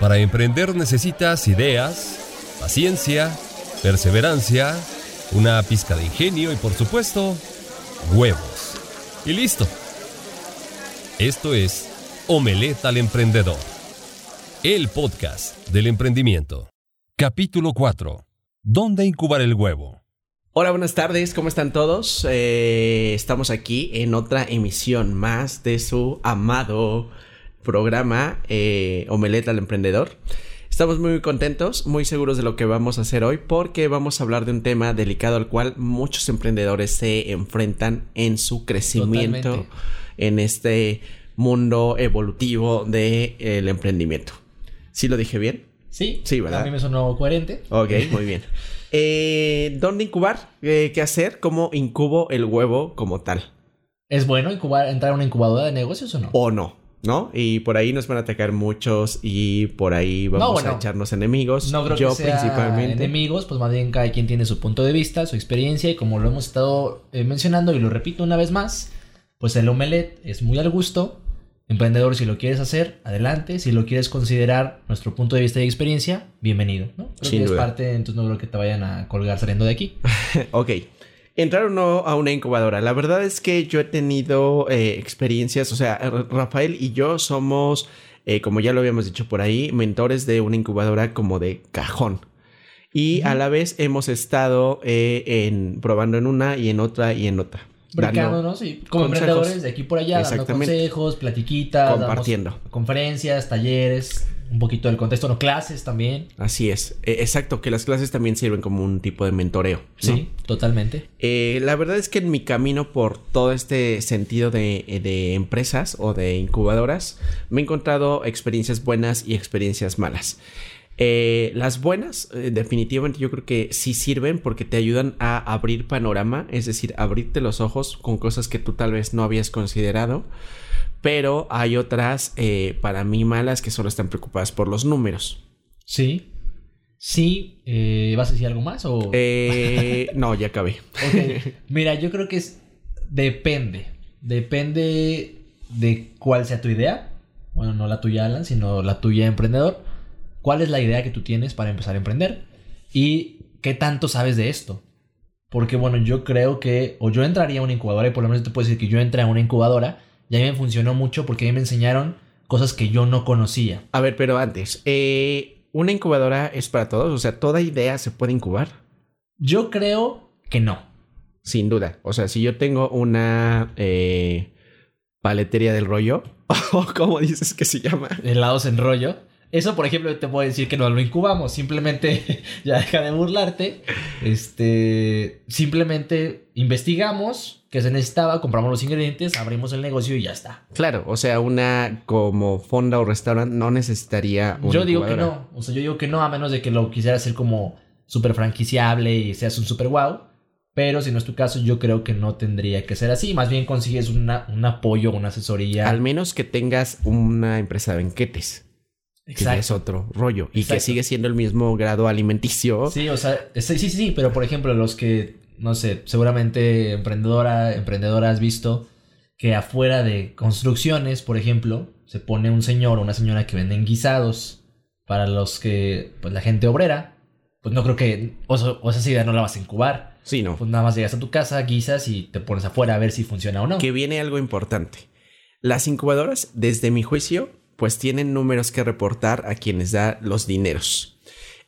Para emprender necesitas ideas, paciencia, perseverancia, una pizca de ingenio y por supuesto, huevos. Y listo. Esto es Omeleta al Emprendedor, el podcast del emprendimiento. Capítulo 4. ¿Dónde incubar el huevo? Hola, buenas tardes, ¿cómo están todos? Eh, estamos aquí en otra emisión más de su amado programa eh, Omeleta al Emprendedor. Estamos muy contentos, muy seguros de lo que vamos a hacer hoy porque vamos a hablar de un tema delicado al cual muchos emprendedores se enfrentan en su crecimiento Totalmente. en este mundo evolutivo del emprendimiento. ¿Sí lo dije bien? Sí, Sí, ¿verdad? A mí me sonó coherente. Ok, muy bien. Eh, ¿Dónde incubar? Eh, ¿Qué hacer? ¿Cómo incubo el huevo como tal? ¿Es bueno incubar, entrar a una incubadora de negocios o no? ¿O no? ¿No? Y por ahí nos van a atacar muchos y por ahí vamos No, bueno, a echarnos enemigos. No creo Yo que sea principalmente. enemigos, pues más bien cada quien tiene su punto de vista, su experiencia y como lo hemos estado eh, mencionando y lo repito una vez más, pues el omelette es muy al gusto. Emprendedor, si lo quieres hacer, adelante. Si lo quieres considerar nuestro punto de vista y experiencia, bienvenido. ¿no? Creo Sin que duda. es parte, entonces no creo que te vayan a colgar saliendo de aquí. ok. Entrar o no a una incubadora. La verdad es que yo he tenido eh, experiencias, o sea, Rafael y yo somos, eh, como ya lo habíamos dicho por ahí, mentores de una incubadora como de cajón. Y a la vez hemos estado eh, en, probando en una y en otra y en otra. Dando- Brincándonos y como consejos. emprendedores de aquí por allá, dando consejos, platiquitas, damos Compartiendo. conferencias, talleres, un poquito del contexto, no clases también. Así es. Eh, exacto, que las clases también sirven como un tipo de mentoreo. ¿no? Sí, totalmente. Eh, la verdad es que en mi camino por todo este sentido de, eh, de empresas o de incubadoras, me he encontrado experiencias buenas y experiencias malas. Eh, las buenas, eh, definitivamente yo creo que sí sirven porque te ayudan a abrir panorama, es decir, abrirte los ojos con cosas que tú tal vez no habías considerado. Pero hay otras, eh, para mí, malas que solo están preocupadas por los números. Sí. Sí, eh, ¿vas a decir algo más o...? Eh, no, ya acabé. Ok. Mira, yo creo que es... Depende. Depende de cuál sea tu idea. Bueno, no la tuya, Alan, sino la tuya, emprendedor. ¿Cuál es la idea que tú tienes para empezar a emprender? ¿Y qué tanto sabes de esto? Porque, bueno, yo creo que... O yo entraría a una incubadora y por lo menos te puedo decir que yo entré a una incubadora y a mí me funcionó mucho porque a mí me enseñaron cosas que yo no conocía. A ver, pero antes, eh, ¿una incubadora es para todos? O sea, ¿toda idea se puede incubar? Yo creo que no. Sin duda. O sea, si yo tengo una eh, paletería del rollo, o como dices que se llama. helados en rollo. Eso, por ejemplo, te puedo decir que no lo incubamos. Simplemente, ya deja de burlarte. Este, simplemente investigamos qué se necesitaba, compramos los ingredientes, abrimos el negocio y ya está. Claro, o sea, una como fonda o restaurante no necesitaría una yo digo que no. O sea, yo digo que no, a menos de que lo quisieras hacer como súper franquiciable y seas un súper wow. Pero si no es tu caso, yo creo que no tendría que ser así. Más bien consigues una- un apoyo, una asesoría. Al menos que tengas una empresa de banquetes. Que ya es otro rollo. Y que Exacto. sigue siendo el mismo grado alimenticio. Sí, o sea, sí, sí, sí, pero por ejemplo, los que, no sé, seguramente emprendedora, emprendedora has visto que afuera de construcciones, por ejemplo, se pone un señor o una señora que venden guisados para los que, pues la gente obrera, pues no creo que, o, esa idea no la vas a incubar. Sí, no. Pues nada más llegas a tu casa, guisas y te pones afuera a ver si funciona o no. que viene algo importante. Las incubadoras, desde mi juicio, pues tienen números que reportar a quienes da los dineros.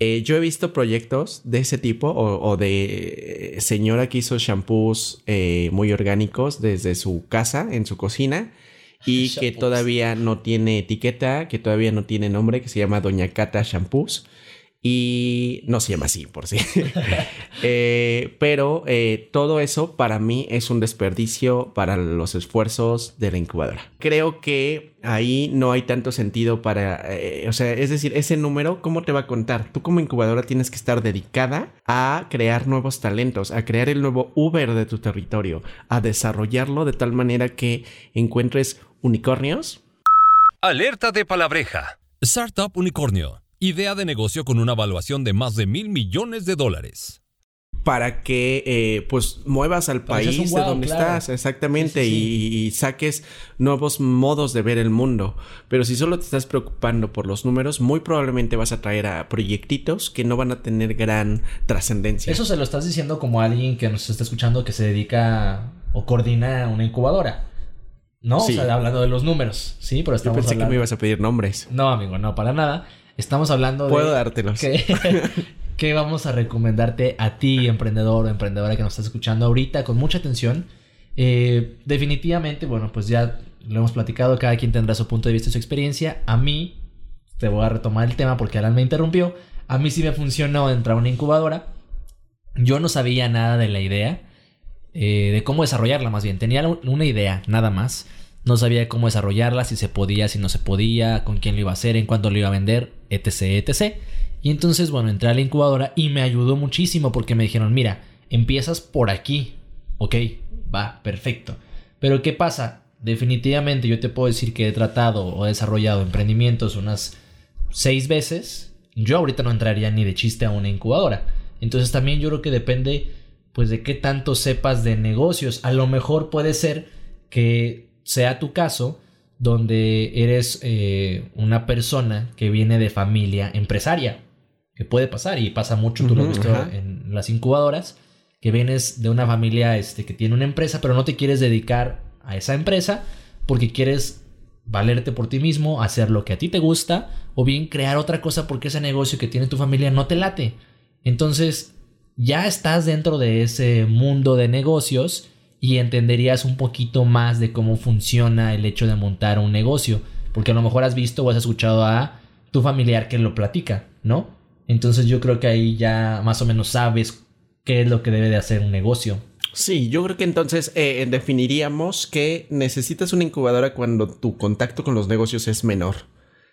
Eh, yo he visto proyectos de ese tipo o, o de eh, señora que hizo shampoos eh, muy orgánicos desde su casa, en su cocina, y que todavía no tiene etiqueta, que todavía no tiene nombre, que se llama Doña Cata Shampoos. Y no se llama así, por sí. Eh, pero eh, todo eso para mí es un desperdicio para los esfuerzos de la incubadora. Creo que ahí no hay tanto sentido para, eh, o sea, es decir, ese número, ¿cómo te va a contar? Tú como incubadora tienes que estar dedicada a crear nuevos talentos, a crear el nuevo Uber de tu territorio, a desarrollarlo de tal manera que encuentres unicornios. Alerta de palabreja. Startup Unicornio. Idea de negocio con una evaluación de más de mil millones de dólares. para que eh, pues muevas al Para país de donde claro. estás, exactamente, Sí, sí, Y, y saques nuevos modos de ver el mundo. Pero si solo te estás preocupando por los números, muy probablemente vas a traer a proyectitos que no van a tener gran trascendencia. Eso se lo estás diciendo como alguien que nos está escuchando que se dedica o coordina una incubadora. ¿No? Sí. O sea, hablando de los números. Sí, pero Yo pensé que me ibas a pedir nombres. No, amigo, no, para nada. Estamos hablando de... Puedo dártelos. que, que vamos a recomendarte a ti, emprendedor o emprendedora que nos estás escuchando ahorita con mucha atención. Eh, definitivamente, bueno, pues ya lo hemos platicado, cada quien tendrá su punto de vista y su experiencia. A mí, te voy a retomar el tema porque Alan me interrumpió. A mí sí me funcionó entrar a una incubadora. Yo no sabía nada de la idea, eh, de cómo desarrollarla más bien. Tenía una idea, nada más. No sabía cómo desarrollarla, si se podía, si no se podía, con quién lo iba a hacer, en cuánto lo iba a vender, etc, etc. Y entonces, bueno, entré a la incubadora y me ayudó muchísimo porque me dijeron, mira, empiezas por aquí. Ok, va, perfecto. Pero ¿qué pasa? Definitivamente yo te puedo decir que he tratado o desarrollado emprendimientos unas seis veces. Yo ahorita no entraría ni de chiste a una incubadora. Entonces también yo creo que depende pues de qué tanto sepas de negocios. A lo mejor puede ser que sea tu caso donde eres eh, una persona que viene de familia empresaria. Que puede pasar y pasa mucho, tú lo has visto en las incubadoras, que vienes de una familia este, que tiene una empresa, pero no te quieres dedicar a esa empresa porque quieres valerte por ti mismo, hacer lo que a ti te gusta, o bien crear otra cosa porque ese negocio que tiene tu familia no te late. Entonces, ya estás dentro de ese mundo de negocios y entenderías un poquito más de cómo funciona el hecho de montar un negocio, porque a lo mejor has visto o has escuchado a tu familiar que lo platica, ¿no? Entonces yo creo que ahí ya más o menos sabes qué es lo que debe de hacer un negocio. Sí, yo creo que entonces eh, definiríamos que necesitas una incubadora cuando tu contacto con los negocios es menor,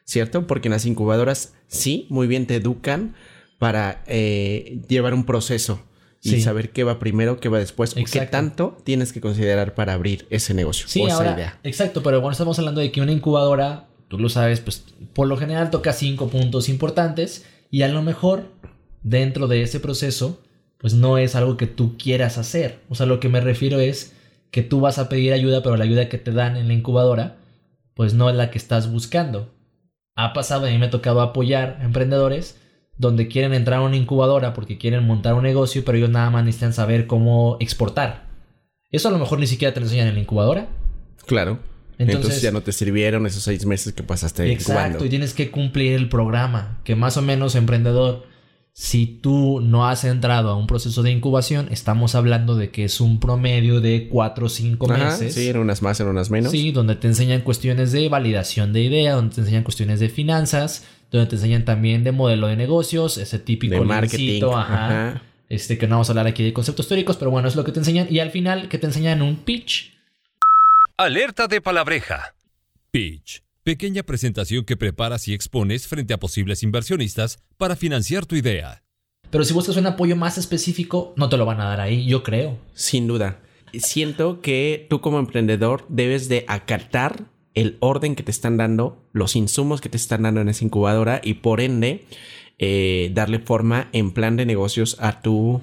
¿cierto? Porque en las incubadoras sí, muy bien te educan para eh, llevar un proceso y Sí. saber qué va primero, qué va después, o qué Exacto. tanto tienes que considerar para abrir ese negocio Sí, o esa idea. exacto, pero bueno, estamos hablando de que una incubadora, tú lo sabes, pues por lo general toca cinco puntos importantes y a lo mejor dentro de ese proceso, pues no es algo que tú quieras hacer. O sea, lo que me refiero es que tú vas a pedir ayuda, pero la ayuda que te dan en la incubadora, pues no es la que estás buscando. Ha pasado, a mí me ha tocado apoyar a emprendedores donde quieren entrar a una incubadora porque quieren montar un negocio, pero ellos nada más necesitan saber cómo exportar. Eso a lo mejor ni siquiera te lo enseñan en la incubadora. Claro. Entonces, Entonces- ya no te sirvieron esos seis meses que pasaste Exacto, incubando. y tienes que cumplir el programa, que más o menos emprendedor, si tú no has entrado a un proceso de incubación, estamos hablando de que es un promedio de 4 o 5 Ajá, meses. sí, en unas más, en unas menos. Sí, donde te enseñan cuestiones de validación de idea, donde te enseñan cuestiones de finanzas, donde te enseñan también de modelo de negocios, ese típico de marketing. lincito, ajá, ajá. Este que no vamos a hablar aquí de conceptos teóricos, pero bueno, es lo que te enseñan. Y al final, que te enseñan un pitch. Alerta de palabreja. Pitch. Pequeña presentación que preparas y expones frente a posibles inversionistas para financiar tu idea. Pero si buscas un apoyo más específico, no te lo van a dar ahí, yo creo. Sin duda. Siento que tú como emprendedor debes de acatar el orden que te están dando, los insumos que te están dando en esa incubadora y por ende eh, darle forma en plan de negocios a tu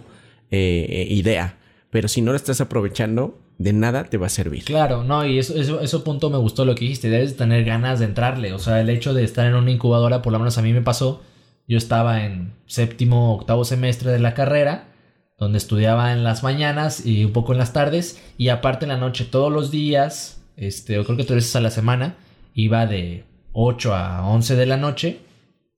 eh, idea. Pero si no lo estás aprovechando, de nada te va a servir. Claro, no, y eso, eso, eso punto me gustó lo que dijiste. Debes tener ganas de entrarle. O sea, el hecho de estar en una incubadora, por lo menos a mí me pasó. Yo estaba en séptimo, octavo semestre de la carrera, donde estudiaba en las mañanas y un poco en las tardes. Y aparte en la noche, todos los días, este, yo creo que tres veces a la semana, iba de 8 a 11 de la noche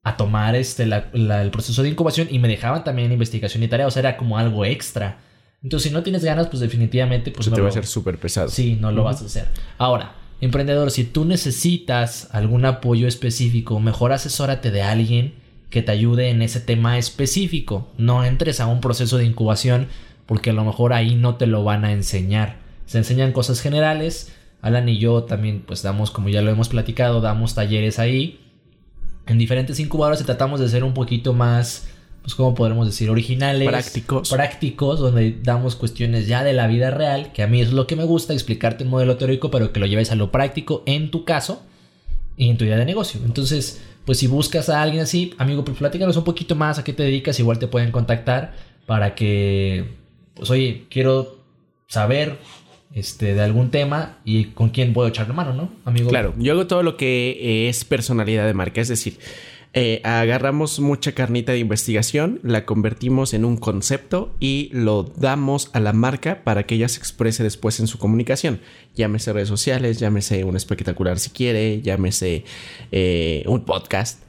a tomar este, la- la- el proceso de incubación y me dejaban también investigación y tarea. O sea, era como algo extra. Entonces, si no tienes ganas, pues definitivamente pues Se no te va a hacer súper pesado. Sí, no lo vas a hacer. Ahora, emprendedor, si tú necesitas algún apoyo específico, mejor asesórate de alguien que te ayude en ese tema específico. No entres a un proceso de incubación porque a lo mejor ahí no te lo van a enseñar. Se enseñan cosas generales. Alan y yo también, pues damos, como ya lo hemos platicado, damos talleres ahí. En diferentes incubadoras y tratamos de ser un poquito más, pues, ¿cómo podremos decir? Originales. Prácticos. Prácticos, donde damos cuestiones ya de la vida real, que a mí es lo que me gusta, explicarte un modelo teórico, pero que lo lleves a lo práctico en tu caso y en tu idea de negocio. Entonces, pues si buscas a alguien así, amigo, pues platícanos un poquito más a qué te dedicas, igual te pueden contactar para que, pues oye, quiero saber este, de algún tema y con quién puedo echar la mano, ¿no, amigo? Claro, yo hago todo lo que es personalidad de marca, es decir, eh, agarramos mucha carnita de investigación, la convertimos en un concepto y lo damos a la marca para que ella se exprese después en su comunicación. Llámese redes sociales, llámese un espectacular si quiere, llámese eh, un podcast.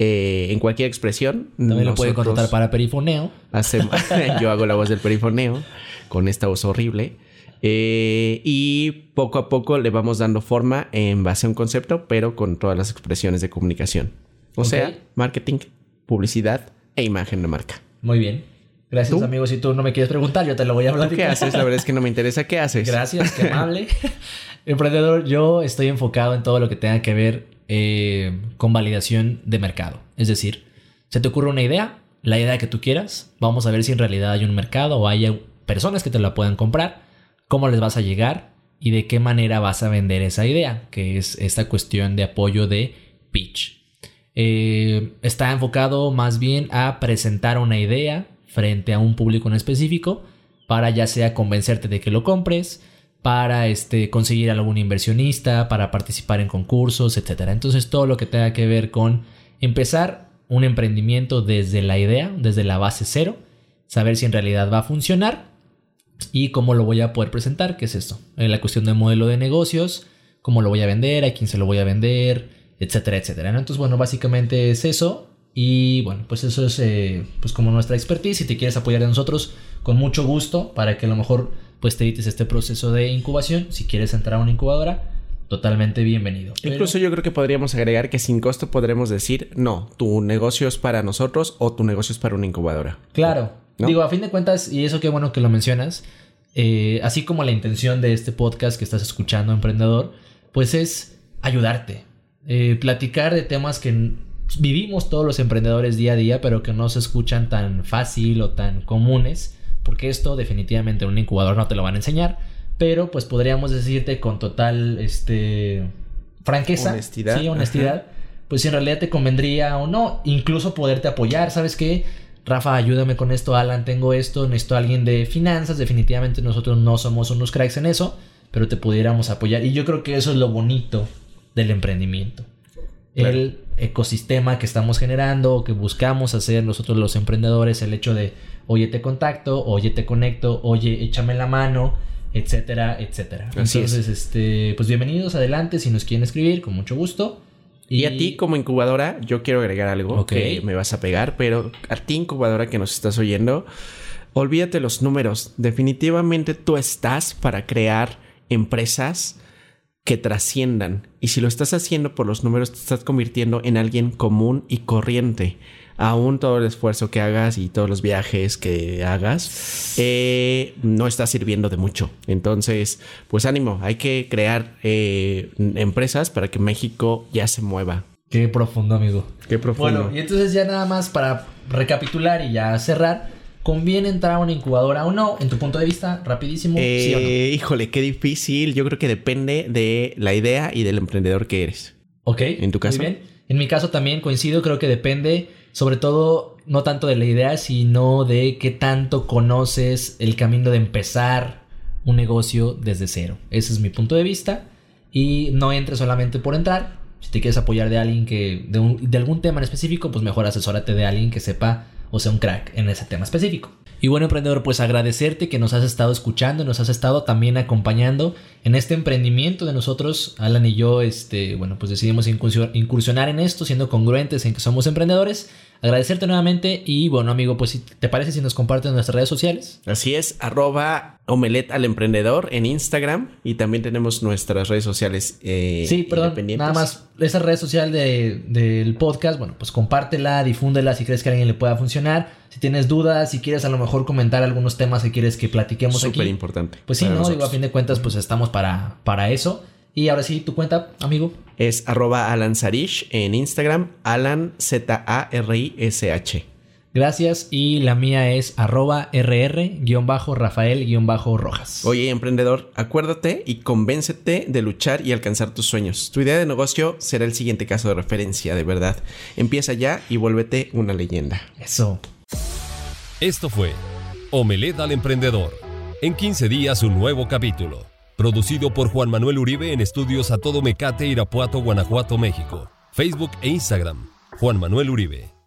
Eh, en cualquier expresión. También lo puede contratar para perifoneo. Hacemos, yo hago la voz del perifoneo con esta voz horrible. Y poco a poco le vamos dando forma en base a un concepto, pero con todas las expresiones de comunicación. O sea, marketing, publicidad e imagen de marca. Muy bien. Gracias, amigo. Si tú no me quieres preguntar, yo te lo voy a hablar. ¿Qué haces? La verdad es que no me interesa qué haces. Gracias, qué amable. Emprendedor, yo estoy enfocado en todo lo que tenga que ver eh, con validación de mercado. Es decir, se te ocurre una idea, la idea que tú quieras, vamos a ver si en realidad hay un mercado o hay personas que te la puedan comprar, cómo les vas a llegar y de qué manera vas a vender esa idea, que es esta cuestión de apoyo de pitch. Eh, está enfocado más bien a presentar una idea frente a un público en específico para ya sea convencerte de que lo compres, para este, conseguir algún inversionista, para participar en concursos, etc. Entonces todo lo que tenga que ver con empezar un emprendimiento desde la idea, desde la base cero, saber si en realidad va a funcionar y cómo lo voy a poder presentar, que es esto, eh, la cuestión del modelo de negocios, cómo lo voy a vender, a quién se lo voy a vender, etcétera, etcétera. Entonces, bueno, básicamente es eso. Y bueno, pues eso es eh, pues como nuestra expertise. Si te quieres apoyar de nosotros, con mucho gusto, para que a lo mejor pues te edites este proceso de incubación. Si quieres entrar a una incubadora, totalmente bienvenido. Incluso yo creo que podríamos agregar que sin costo podremos decir, no, tu negocio es para nosotros o tu negocio es para una incubadora. Claro. Digo, a fin de cuentas, y eso qué bueno que lo mencionas, eh, así como la intención de este podcast que estás escuchando, emprendedor, pues es ayudarte. Eh, platicar de temas que vivimos todos los emprendedores día a día, pero que no se escuchan tan fácil o tan comunes, porque esto definitivamente en un incubador no te lo van a enseñar, pero pues podríamos decirte con total este franqueza, honestidad, sí, honestidad, pues si en realidad te convendría o no, incluso poderte apoyar, ¿sabes qué? Rafa, ayúdame con esto, Alan, tengo esto, necesito a alguien de finanzas, definitivamente nosotros no somos unos cracks en eso, pero te pudiéramos apoyar. Y yo creo que eso es lo bonito del emprendimiento. El ecosistema que estamos generando, que buscamos hacer nosotros los emprendedores, el hecho de, oye, te contacto, oye, te conecto, oye, échame la mano, etcétera, etcétera. Entonces, este, pues bienvenidos, adelante, si nos quieren escribir, con mucho gusto. Y, a ti como incubadora, yo quiero agregar algo que me vas a pegar, pero a ti incubadora que nos estás oyendo, olvídate los números. Definitivamente tú estás para crear empresas que trasciendan. Y si lo estás haciendo por los números, te estás convirtiendo en alguien común y corriente. Aún todo el esfuerzo que hagas y todos los viajes que hagas, eh, no está sirviendo de mucho. Entonces, pues ánimo, hay que crear eh, empresas para que México ya se mueva. Qué profundo, amigo. Qué profundo. Bueno, y entonces ya nada más para recapitular y ya cerrar ¿Conviene entrar a una incubadora o no? En tu punto de vista, rapidísimo. ¿sí o no? Eh, híjole, qué difícil. Yo creo que depende de la idea y del emprendedor que eres. Ok. En tu caso. Muy bien. En mi caso también coincido, creo que depende, sobre todo, no tanto de la idea, sino de qué tanto conoces el camino de empezar un negocio desde cero. Ese es mi punto de vista. Y no entres solamente por entrar. Si te quieres apoyar de alguien que, de, de algún tema en específico, pues mejor asesórate de alguien que sepa o sea un crack en ese tema específico. Y bueno, emprendedor, pues agradecerte que nos has estado escuchando, nos has estado también acompañando en este emprendimiento de nosotros. Alan y yo, este, bueno, pues decidimos incursionar en esto, siendo congruentes en que somos emprendedores agradecerte nuevamente y bueno amigo, pues ¿te parece si nos compartes nuestras redes sociales? Así es, arroba omelet al emprendedor en Instagram y también tenemos nuestras redes sociales eh, Sí, perdón, nada más esa red social del podcast, bueno, pues compártela, difúndela si crees que a alguien le pueda funcionar. Si tienes dudas, si quieres a lo mejor comentar algunos temas que quieres que platiquemos aquí. Súper importante. Pues sí, ¿no? Digo, a fin de cuentas, pues estamos para, para eso. Y ahora sí, tu cuenta, amigo. Es arroba Alan Sarish en Instagram, Alan Z-A-R-I-S-H. Gracias. Y la mía es arroba rr-rafael-rojas. Oye, emprendedor, acuérdate y convéncete de luchar y alcanzar tus sueños. Tu idea de negocio será el siguiente caso de referencia, de verdad. Empieza ya y vuélvete una leyenda. Eso. Esto fue Omelette al Emprendedor. En 15 días un nuevo capítulo. Producido por Juan Manuel Uribe en estudios a todo Mecate, Irapuato, Guanajuato, México. Facebook e Instagram. Juan Manuel Uribe.